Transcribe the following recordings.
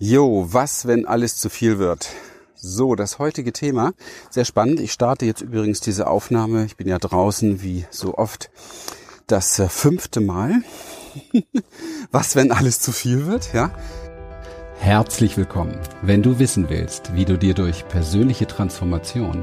Jo, was, wenn alles zu viel wird? So, das heutige Thema, sehr spannend. Ich starte jetzt übrigens diese Aufnahme. Ich bin ja draußen wie so oft das äh, fünfte Mal. was, wenn alles zu viel wird? Ja. Herzlich willkommen. Wenn du wissen willst, wie du dir durch persönliche Transformation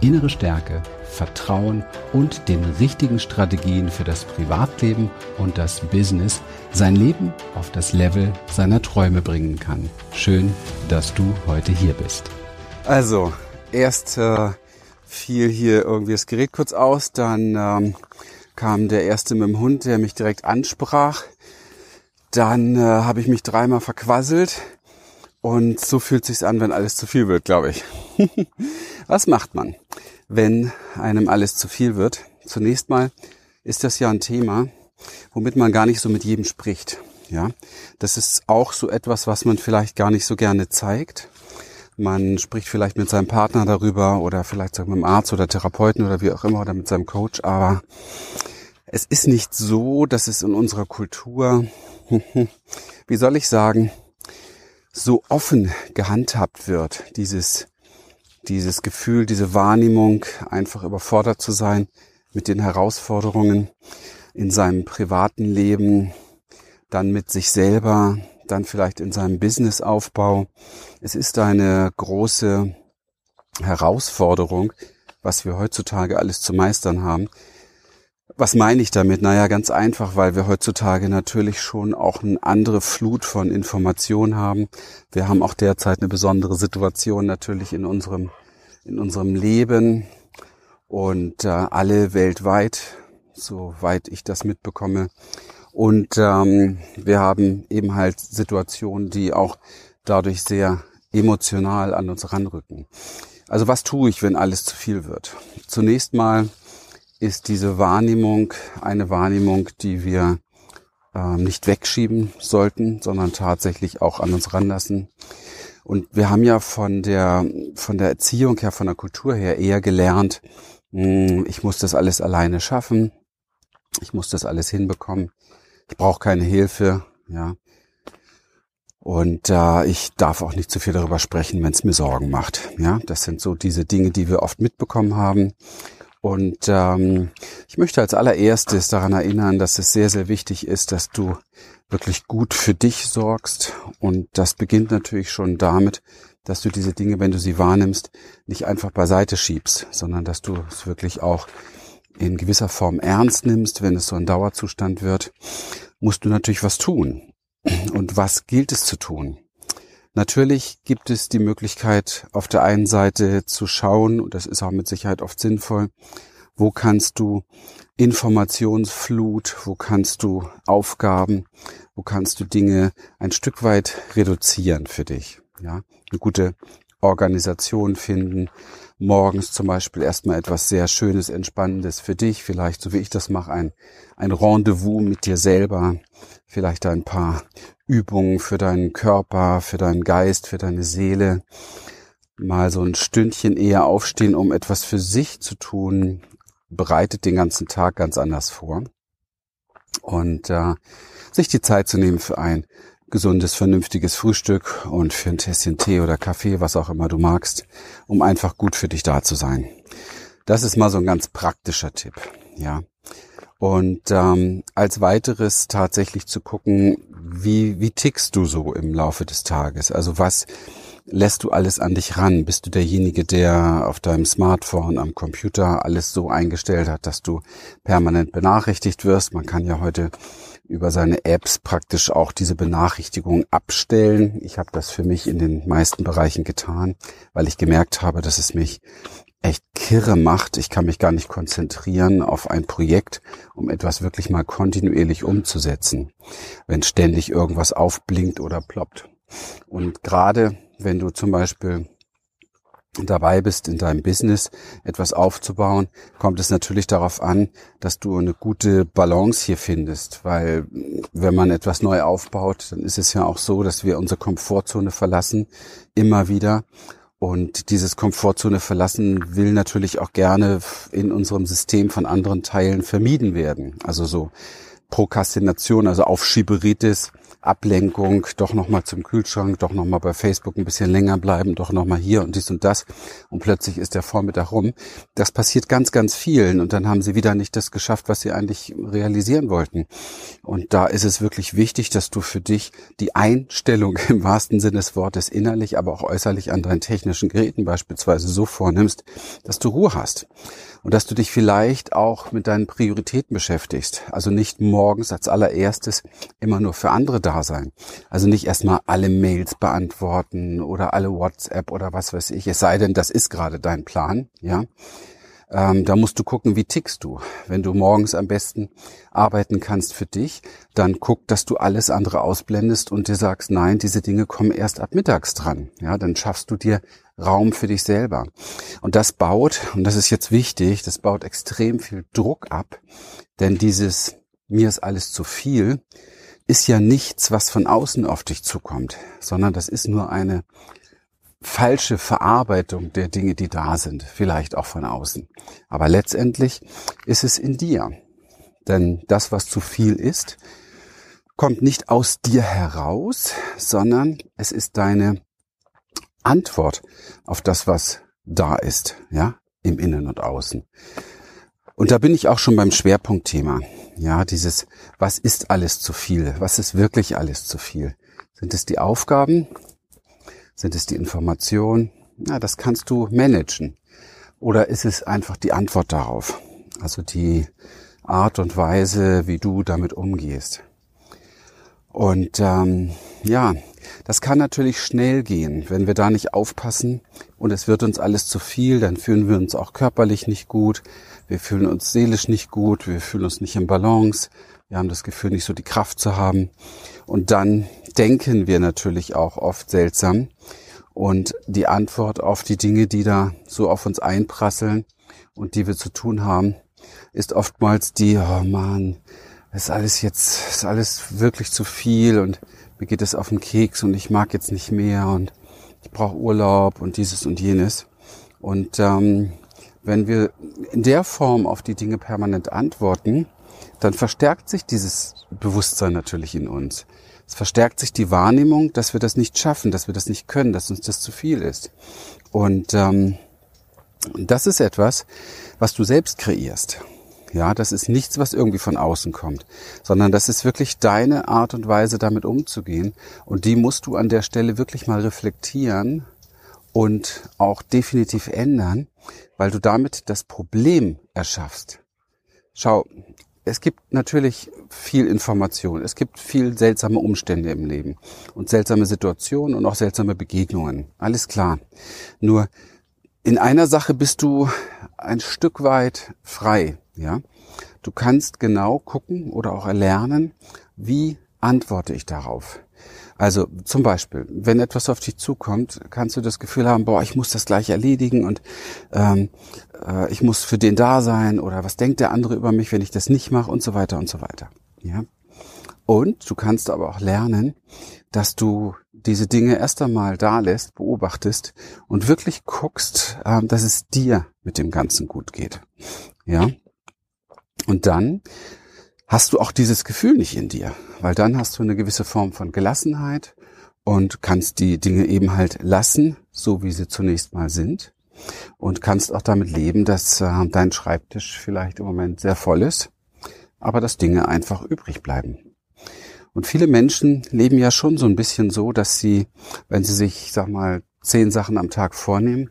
innere Stärke, Vertrauen und den richtigen Strategien für das Privatleben und das Business sein Leben auf das Level seiner Träume bringen kann. Schön, dass du heute hier bist. Also, erst äh, fiel hier irgendwie das Gerät kurz aus, dann ähm, kam der erste mit dem Hund, der mich direkt ansprach. Dann äh, habe ich mich dreimal verquasselt und so fühlt sich's an, wenn alles zu viel wird, glaube ich. Was macht man, wenn einem alles zu viel wird? Zunächst mal ist das ja ein Thema, womit man gar nicht so mit jedem spricht. Ja, das ist auch so etwas, was man vielleicht gar nicht so gerne zeigt. Man spricht vielleicht mit seinem Partner darüber oder vielleicht mit dem Arzt oder Therapeuten oder wie auch immer oder mit seinem Coach, aber es ist nicht so, dass es in unserer Kultur, wie soll ich sagen, so offen gehandhabt wird, dieses, dieses Gefühl, diese Wahrnehmung, einfach überfordert zu sein mit den Herausforderungen in seinem privaten Leben, dann mit sich selber, dann vielleicht in seinem Businessaufbau. Es ist eine große Herausforderung, was wir heutzutage alles zu meistern haben. Was meine ich damit? Naja, ganz einfach, weil wir heutzutage natürlich schon auch eine andere Flut von Informationen haben. Wir haben auch derzeit eine besondere Situation natürlich in unserem, in unserem Leben und äh, alle weltweit, soweit ich das mitbekomme, und ähm, wir haben eben halt Situationen, die auch dadurch sehr emotional an uns ranrücken. Also was tue ich, wenn alles zu viel wird? Zunächst mal ist diese Wahrnehmung eine Wahrnehmung, die wir äh, nicht wegschieben sollten, sondern tatsächlich auch an uns ranlassen. Und wir haben ja von der, von der Erziehung her, von der Kultur her eher gelernt, mh, hm, ich muss das alles alleine schaffen, ich muss das alles hinbekommen ich brauche keine Hilfe, ja. Und äh, ich darf auch nicht zu viel darüber sprechen, wenn es mir Sorgen macht. Ja, das sind so diese Dinge, die wir oft mitbekommen haben. Und ähm, ich möchte als allererstes daran erinnern, dass es sehr, sehr wichtig ist, dass du wirklich gut für dich sorgst. Und das beginnt natürlich schon damit, dass du diese Dinge, wenn du sie wahrnimmst, nicht einfach beiseite schiebst, sondern dass du es wirklich auch in gewisser Form ernst nimmst, wenn es so ein Dauerzustand wird, musst du natürlich was tun. Und was gilt es zu tun? Natürlich gibt es die Möglichkeit, auf der einen Seite zu schauen, und das ist auch mit Sicherheit oft sinnvoll, wo kannst du Informationsflut, wo kannst du Aufgaben, wo kannst du Dinge ein Stück weit reduzieren für dich. Ja, eine gute Organisation finden, morgens zum Beispiel erstmal etwas sehr Schönes, Entspannendes für dich, vielleicht so wie ich das mache, ein, ein Rendezvous mit dir selber, vielleicht ein paar Übungen für deinen Körper, für deinen Geist, für deine Seele, mal so ein Stündchen eher aufstehen, um etwas für sich zu tun, bereitet den ganzen Tag ganz anders vor. Und äh, sich die Zeit zu nehmen für ein gesundes, vernünftiges Frühstück und für ein Tässchen Tee oder Kaffee, was auch immer du magst, um einfach gut für dich da zu sein. Das ist mal so ein ganz praktischer Tipp, ja. Und ähm, als weiteres tatsächlich zu gucken, wie, wie tickst du so im Laufe des Tages? Also was lässt du alles an dich ran? Bist du derjenige, der auf deinem Smartphone, am Computer alles so eingestellt hat, dass du permanent benachrichtigt wirst? Man kann ja heute über seine Apps praktisch auch diese Benachrichtigung abstellen. Ich habe das für mich in den meisten Bereichen getan, weil ich gemerkt habe, dass es mich echt kirre macht. Ich kann mich gar nicht konzentrieren auf ein Projekt, um etwas wirklich mal kontinuierlich umzusetzen, wenn ständig irgendwas aufblinkt oder ploppt. Und gerade wenn du zum Beispiel dabei bist, in deinem Business etwas aufzubauen, kommt es natürlich darauf an, dass du eine gute Balance hier findest, weil wenn man etwas neu aufbaut, dann ist es ja auch so, dass wir unsere Komfortzone verlassen, immer wieder. Und dieses Komfortzone verlassen will natürlich auch gerne in unserem System von anderen Teilen vermieden werden. Also so Prokrastination, also Aufschieberitis, Ablenkung, doch nochmal zum Kühlschrank, doch nochmal bei Facebook ein bisschen länger bleiben, doch nochmal hier und dies und das. Und plötzlich ist der Vormittag rum. Das passiert ganz, ganz vielen. Und dann haben sie wieder nicht das geschafft, was sie eigentlich realisieren wollten. Und da ist es wirklich wichtig, dass du für dich die Einstellung im wahrsten Sinne des Wortes innerlich, aber auch äußerlich an deinen technischen Geräten beispielsweise so vornimmst, dass du Ruhe hast und dass du dich vielleicht auch mit deinen Prioritäten beschäftigst. Also nicht morgens als allererstes immer nur für andere da sein. Also nicht erstmal alle Mails beantworten oder alle WhatsApp oder was weiß ich. Es sei denn, das ist gerade dein Plan, ja. Ähm, da musst du gucken, wie tickst du. Wenn du morgens am besten arbeiten kannst für dich, dann guck, dass du alles andere ausblendest und dir sagst, nein, diese Dinge kommen erst ab mittags dran. Ja, dann schaffst du dir Raum für dich selber. Und das baut, und das ist jetzt wichtig, das baut extrem viel Druck ab, denn dieses mir ist alles zu viel ist ja nichts, was von außen auf dich zukommt, sondern das ist nur eine falsche Verarbeitung der Dinge, die da sind, vielleicht auch von außen. Aber letztendlich ist es in dir. Denn das, was zu viel ist, kommt nicht aus dir heraus, sondern es ist deine Antwort auf das, was da ist, ja, im Innen und Außen. Und da bin ich auch schon beim Schwerpunktthema. Ja, dieses, was ist alles zu viel? Was ist wirklich alles zu viel? Sind es die Aufgaben? Sind es die Informationen? Ja, das kannst du managen. Oder ist es einfach die Antwort darauf? Also die Art und Weise, wie du damit umgehst. Und ähm, ja, das kann natürlich schnell gehen, wenn wir da nicht aufpassen und es wird uns alles zu viel, dann fühlen wir uns auch körperlich nicht gut, wir fühlen uns seelisch nicht gut, wir fühlen uns nicht im Balance, wir haben das Gefühl, nicht so die Kraft zu haben. Und dann denken wir natürlich auch oft seltsam. Und die Antwort auf die Dinge, die da so auf uns einprasseln und die wir zu tun haben, ist oftmals die, oh man, ist alles jetzt, ist alles wirklich zu viel und mir geht es auf den Keks und ich mag jetzt nicht mehr und ich brauche Urlaub und dieses und jenes. Und ähm, wenn wir in der Form auf die Dinge permanent antworten, dann verstärkt sich dieses Bewusstsein natürlich in uns. Es verstärkt sich die Wahrnehmung, dass wir das nicht schaffen, dass wir das nicht können, dass uns das zu viel ist. Und ähm, das ist etwas, was du selbst kreierst. Ja, das ist nichts, was irgendwie von außen kommt, sondern das ist wirklich deine Art und Weise, damit umzugehen. Und die musst du an der Stelle wirklich mal reflektieren und auch definitiv ändern, weil du damit das Problem erschaffst. Schau, es gibt natürlich viel Information. Es gibt viel seltsame Umstände im Leben und seltsame Situationen und auch seltsame Begegnungen. Alles klar. Nur in einer Sache bist du ein Stück weit frei. Ja, du kannst genau gucken oder auch erlernen, wie antworte ich darauf. Also zum Beispiel, wenn etwas auf dich zukommt, kannst du das Gefühl haben, boah, ich muss das gleich erledigen und ähm, äh, ich muss für den da sein oder was denkt der andere über mich, wenn ich das nicht mache und so weiter und so weiter. Ja. Und du kannst aber auch lernen, dass du diese Dinge erst einmal da lässt, beobachtest und wirklich guckst, ähm, dass es dir mit dem Ganzen gut geht. Ja. Und dann hast du auch dieses Gefühl nicht in dir, weil dann hast du eine gewisse Form von Gelassenheit und kannst die Dinge eben halt lassen, so wie sie zunächst mal sind und kannst auch damit leben, dass äh, dein Schreibtisch vielleicht im Moment sehr voll ist, aber dass Dinge einfach übrig bleiben. Und viele Menschen leben ja schon so ein bisschen so, dass sie, wenn sie sich, sag mal, zehn Sachen am Tag vornehmen,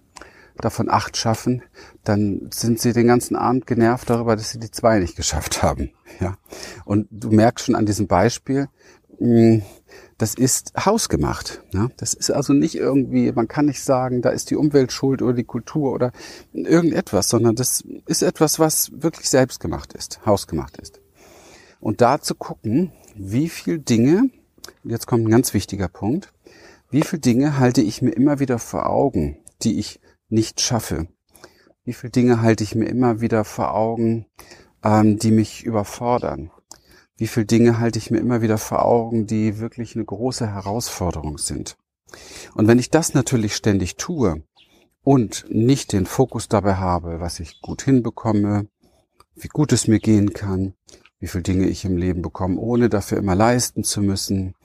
davon acht schaffen, dann sind sie den ganzen Abend genervt darüber, dass sie die zwei nicht geschafft haben. Ja. Und du merkst schon an diesem Beispiel, hm, das ist hausgemacht. Ja. Das ist also nicht irgendwie, man kann nicht sagen, da ist die Umwelt schuld oder die Kultur oder irgendetwas, sondern das ist etwas, was wirklich selbst gemacht ist, hausgemacht ist. Und da zu gucken, wie viel Dinge, jetzt kommt ein ganz wichtiger Punkt, wie viel Dinge halte ich mir immer wieder vor Augen, die ich nicht schaffe? Wie viele Dinge halte ich mir immer wieder vor Augen, ähm, die mich überfordern? Wie viele Dinge halte ich mir immer wieder vor Augen, die wirklich eine große Herausforderung sind? Und wenn ich das natürlich ständig tue und nicht den Fokus dabei habe, was ich gut hinbekomme, wie gut es mir gehen kann, wie viele Dinge ich im Leben bekomme, ohne dafür immer leisten zu müssen,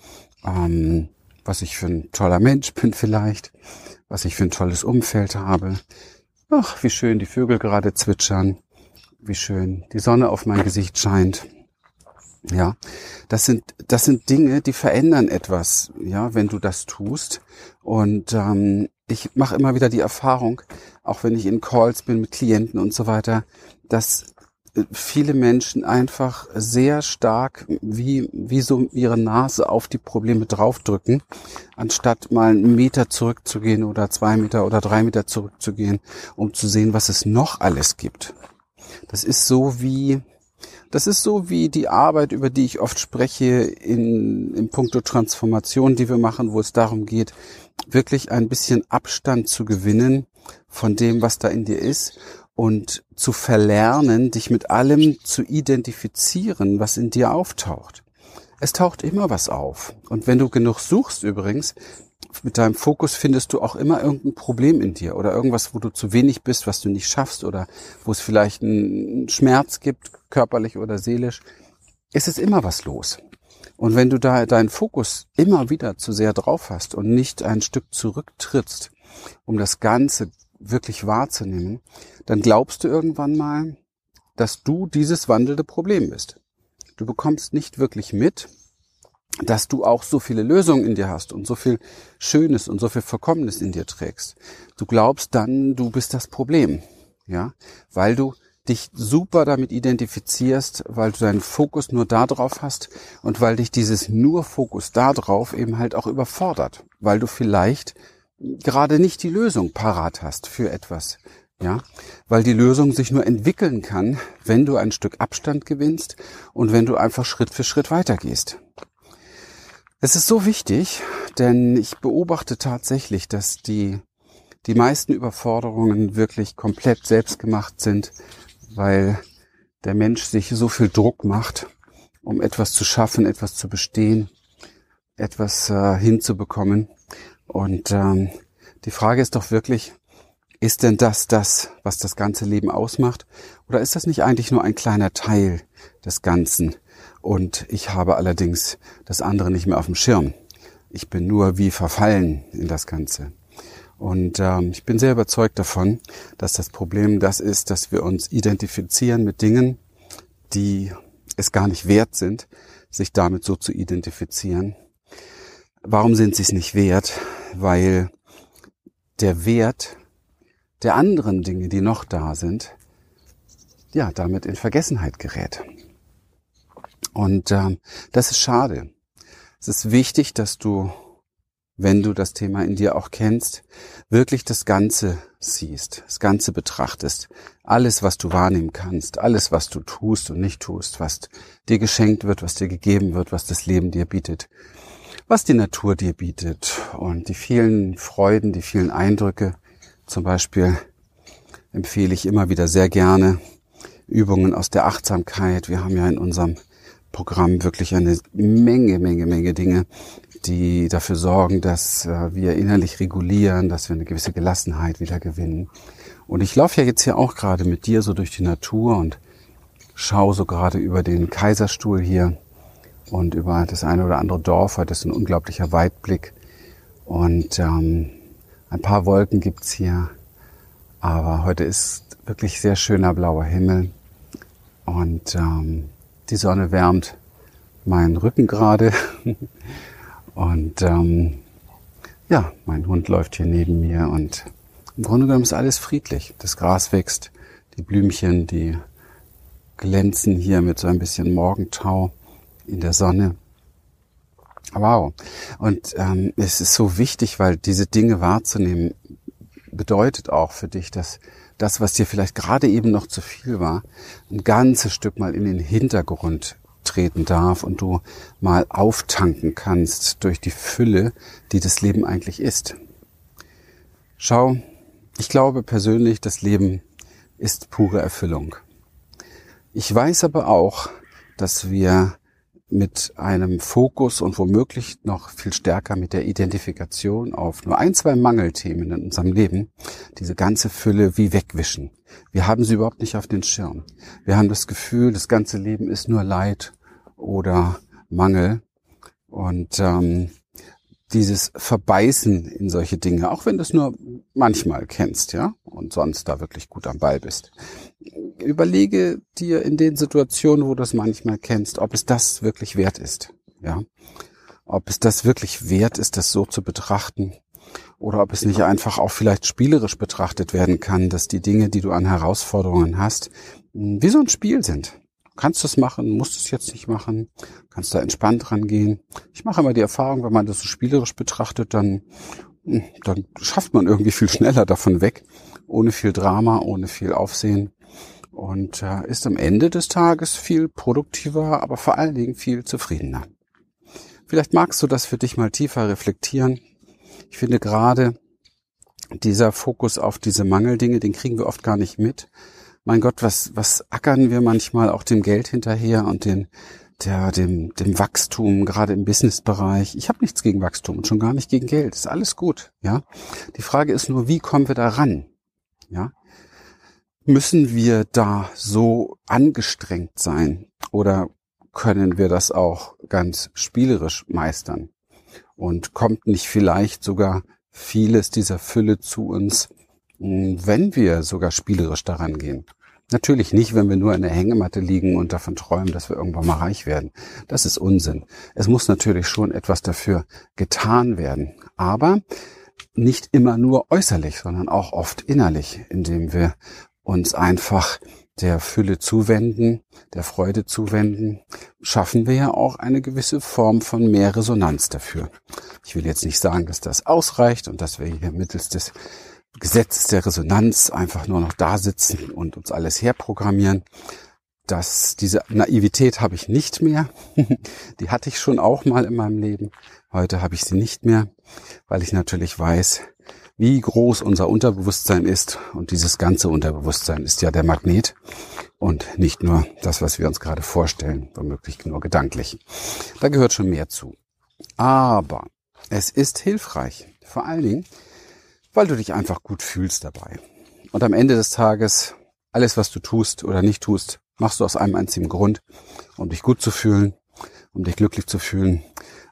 ähm, was ich für ein toller Mensch bin vielleicht, was ich für ein tolles Umfeld habe, Ach, wie schön die Vögel gerade zwitschern, wie schön die Sonne auf mein Gesicht scheint. Ja, das sind das sind Dinge, die verändern etwas, ja, wenn du das tust. Und ähm, ich mache immer wieder die Erfahrung, auch wenn ich in Calls bin mit Klienten und so weiter, dass viele Menschen einfach sehr stark wie, wie so ihre Nase auf die Probleme draufdrücken, anstatt mal einen Meter zurückzugehen oder zwei Meter oder drei Meter zurückzugehen, um zu sehen, was es noch alles gibt. Das ist so wie, das ist so wie die Arbeit, über die ich oft spreche in, in puncto Transformation, die wir machen, wo es darum geht, wirklich ein bisschen Abstand zu gewinnen von dem, was da in dir ist und zu verlernen, dich mit allem zu identifizieren, was in dir auftaucht. Es taucht immer was auf. Und wenn du genug suchst übrigens, mit deinem Fokus findest du auch immer irgendein Problem in dir oder irgendwas, wo du zu wenig bist, was du nicht schaffst oder wo es vielleicht einen Schmerz gibt, körperlich oder seelisch. Es ist immer was los. Und wenn du da deinen Fokus immer wieder zu sehr drauf hast und nicht ein Stück zurücktrittst, um das Ganze wirklich wahrzunehmen, dann glaubst du irgendwann mal, dass du dieses wandelnde Problem bist. Du bekommst nicht wirklich mit, dass du auch so viele Lösungen in dir hast und so viel Schönes und so viel Verkommenes in dir trägst. Du glaubst dann, du bist das Problem, ja, weil du dich super damit identifizierst, weil du deinen Fokus nur da drauf hast und weil dich dieses nur Fokus da drauf eben halt auch überfordert, weil du vielleicht gerade nicht die Lösung parat hast für etwas. Ja, weil die Lösung sich nur entwickeln kann, wenn du ein Stück Abstand gewinnst und wenn du einfach Schritt für Schritt weitergehst. Es ist so wichtig, denn ich beobachte tatsächlich, dass die, die meisten Überforderungen wirklich komplett selbst gemacht sind, weil der Mensch sich so viel Druck macht, um etwas zu schaffen, etwas zu bestehen, etwas äh, hinzubekommen. Und ähm, die Frage ist doch wirklich, ist denn das das, was das ganze Leben ausmacht? Oder ist das nicht eigentlich nur ein kleiner Teil des Ganzen? Und ich habe allerdings das andere nicht mehr auf dem Schirm. Ich bin nur wie verfallen in das Ganze. Und ähm, ich bin sehr überzeugt davon, dass das Problem das ist, dass wir uns identifizieren mit Dingen, die es gar nicht wert sind, sich damit so zu identifizieren. Warum sind sie es nicht wert? Weil der Wert der anderen Dinge, die noch da sind, ja, damit in Vergessenheit gerät. Und ähm, das ist schade. Es ist wichtig, dass du, wenn du das Thema in dir auch kennst, wirklich das Ganze siehst, das Ganze betrachtest. Alles, was du wahrnehmen kannst, alles, was du tust und nicht tust, was dir geschenkt wird, was dir gegeben wird, was das Leben dir bietet, was die Natur dir bietet und die vielen Freuden, die vielen Eindrücke. Zum Beispiel empfehle ich immer wieder sehr gerne Übungen aus der Achtsamkeit. Wir haben ja in unserem Programm wirklich eine Menge, Menge, Menge Dinge, die dafür sorgen, dass äh, wir innerlich regulieren, dass wir eine gewisse Gelassenheit wieder gewinnen. Und ich laufe ja jetzt hier auch gerade mit dir so durch die Natur und schaue so gerade über den Kaiserstuhl hier und über das eine oder andere Dorf. Heute ist ein unglaublicher Weitblick. Und ähm, ein paar Wolken gibt's hier, aber heute ist wirklich sehr schöner blauer Himmel. Und ähm, die Sonne wärmt meinen Rücken gerade. Und ähm, ja, mein Hund läuft hier neben mir. Und im Grunde genommen ist alles friedlich. Das Gras wächst, die Blümchen, die glänzen hier mit so ein bisschen Morgentau in der Sonne. Wow. Und ähm, es ist so wichtig, weil diese Dinge wahrzunehmen bedeutet auch für dich, dass das, was dir vielleicht gerade eben noch zu viel war, ein ganzes Stück mal in den Hintergrund treten darf und du mal auftanken kannst durch die Fülle, die das Leben eigentlich ist. Schau, Ich glaube persönlich, das Leben ist pure Erfüllung. Ich weiß aber auch, dass wir mit einem Fokus und womöglich noch viel stärker mit der Identifikation auf nur ein, zwei Mangelthemen in unserem Leben diese ganze Fülle wie wegwischen. Wir haben sie überhaupt nicht auf den Schirm. Wir haben das Gefühl, das ganze Leben ist nur Leid oder Mangel. Und ähm, dieses Verbeißen in solche Dinge, auch wenn du es nur manchmal kennst, ja, und sonst da wirklich gut am Ball bist. Überlege dir in den Situationen, wo du es manchmal kennst, ob es das wirklich wert ist, ja. Ob es das wirklich wert ist, das so zu betrachten, oder ob es nicht einfach auch vielleicht spielerisch betrachtet werden kann, dass die Dinge, die du an Herausforderungen hast, wie so ein Spiel sind kannst es machen, musst es jetzt nicht machen, kannst da entspannt rangehen. Ich mache immer die Erfahrung, wenn man das so spielerisch betrachtet, dann, hm, dann schafft man irgendwie viel schneller davon weg, ohne viel Drama, ohne viel Aufsehen und äh, ist am Ende des Tages viel produktiver, aber vor allen Dingen viel zufriedener. Vielleicht magst du das für dich mal tiefer reflektieren. Ich finde gerade dieser Fokus auf diese Mangeldinge, den kriegen wir oft gar nicht mit mein Gott, was, was ackern wir manchmal auch dem Geld hinterher und den, der, dem, dem Wachstum, gerade im Businessbereich. Ich habe nichts gegen Wachstum und schon gar nicht gegen Geld. Ist alles gut, ja. Die Frage ist nur, wie kommen wir da ran? Ja. Müssen wir da so angestrengt sein oder können wir das auch ganz spielerisch meistern? Und kommt nicht vielleicht sogar vieles dieser Fülle zu uns, wenn wir sogar spielerisch daran gehen. Natürlich nicht, wenn wir nur in der Hängematte liegen und davon träumen, dass wir irgendwann mal reich werden. Das ist Unsinn. Es muss natürlich schon etwas dafür getan werden. Aber nicht immer nur äußerlich, sondern auch oft innerlich, indem wir uns einfach der Fülle zuwenden, der Freude zuwenden, schaffen wir ja auch eine gewisse Form von mehr Resonanz dafür. Ich will jetzt nicht sagen, dass das ausreicht und dass wir hier mittels des Gesetz der Resonanz einfach nur noch da sitzen und uns alles herprogrammieren. Das, diese Naivität habe ich nicht mehr. Die hatte ich schon auch mal in meinem Leben. Heute habe ich sie nicht mehr, weil ich natürlich weiß, wie groß unser Unterbewusstsein ist. Und dieses ganze Unterbewusstsein ist ja der Magnet und nicht nur das, was wir uns gerade vorstellen, womöglich nur gedanklich. Da gehört schon mehr zu. Aber es ist hilfreich. Vor allen Dingen, weil du dich einfach gut fühlst dabei. Und am Ende des Tages, alles, was du tust oder nicht tust, machst du aus einem einzigen Grund, um dich gut zu fühlen, um dich glücklich zu fühlen.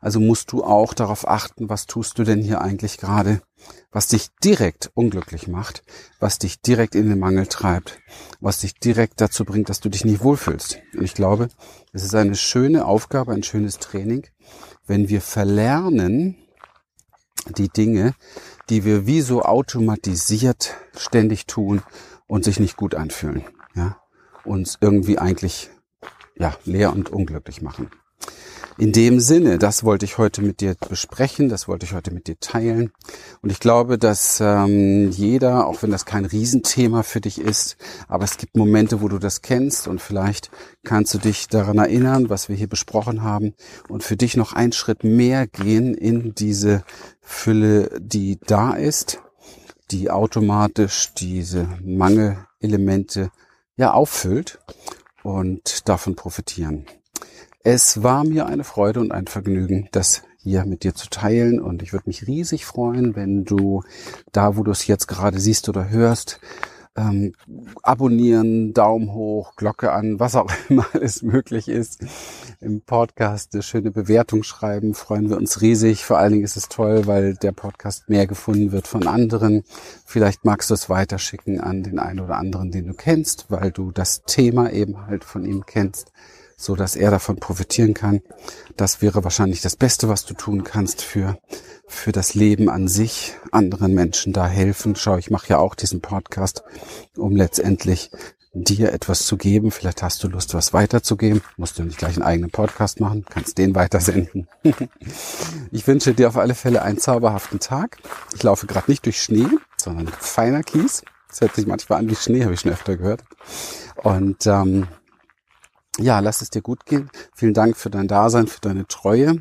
Also musst du auch darauf achten, was tust du denn hier eigentlich gerade, was dich direkt unglücklich macht, was dich direkt in den Mangel treibt, was dich direkt dazu bringt, dass du dich nicht wohlfühlst. Und ich glaube, es ist eine schöne Aufgabe, ein schönes Training, wenn wir verlernen, die Dinge, die wir wie so automatisiert ständig tun und sich nicht gut anfühlen, ja, uns irgendwie eigentlich ja leer und unglücklich machen. In dem Sinne, das wollte ich heute mit dir besprechen, das wollte ich heute mit dir teilen. Und ich glaube, dass ähm, jeder, auch wenn das kein Riesenthema für dich ist, aber es gibt Momente, wo du das kennst und vielleicht kannst du dich daran erinnern, was wir hier besprochen haben und für dich noch einen Schritt mehr gehen in diese Fülle, die da ist, die automatisch diese Mangelelemente ja auffüllt und davon profitieren. Es war mir eine Freude und ein Vergnügen, das hier mit dir zu teilen und ich würde mich riesig freuen, wenn du da, wo du es jetzt gerade siehst oder hörst, ähm, abonnieren, Daumen hoch, Glocke an, was auch immer alles möglich ist. Im Podcast eine schöne Bewertung schreiben, freuen wir uns riesig. Vor allen Dingen ist es toll, weil der Podcast mehr gefunden wird von anderen. Vielleicht magst du es weiterschicken an den einen oder anderen, den du kennst, weil du das Thema eben halt von ihm kennst so dass er davon profitieren kann. Das wäre wahrscheinlich das Beste, was du tun kannst für für das Leben an sich, anderen Menschen da helfen. Schau, ich mache ja auch diesen Podcast, um letztendlich dir etwas zu geben. Vielleicht hast du Lust, was weiterzugeben. Musst du nicht gleich einen eigenen Podcast machen, kannst den weitersenden. ich wünsche dir auf alle Fälle einen zauberhaften Tag. Ich laufe gerade nicht durch Schnee, sondern feiner Kies. Das hört sich manchmal an wie Schnee, habe ich schon öfter gehört. Und ähm, ja, lass es dir gut gehen. Vielen Dank für dein Dasein, für deine Treue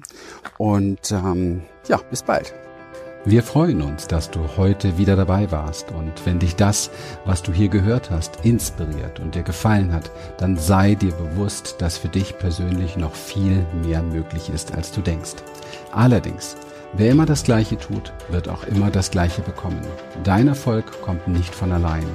und ähm, ja, bis bald. Wir freuen uns, dass du heute wieder dabei warst und wenn dich das, was du hier gehört hast, inspiriert und dir gefallen hat, dann sei dir bewusst, dass für dich persönlich noch viel mehr möglich ist, als du denkst. Allerdings, wer immer das Gleiche tut, wird auch immer das Gleiche bekommen. Dein Erfolg kommt nicht von allein.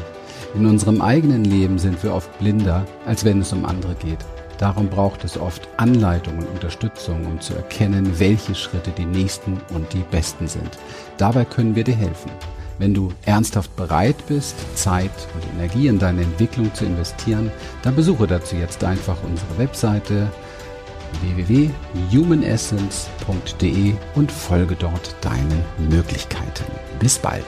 In unserem eigenen Leben sind wir oft blinder, als wenn es um andere geht. Darum braucht es oft Anleitung und Unterstützung, um zu erkennen, welche Schritte die nächsten und die besten sind. Dabei können wir dir helfen. Wenn du ernsthaft bereit bist, Zeit und Energie in deine Entwicklung zu investieren, dann besuche dazu jetzt einfach unsere Webseite www.humanessence.de und folge dort deinen Möglichkeiten. Bis bald.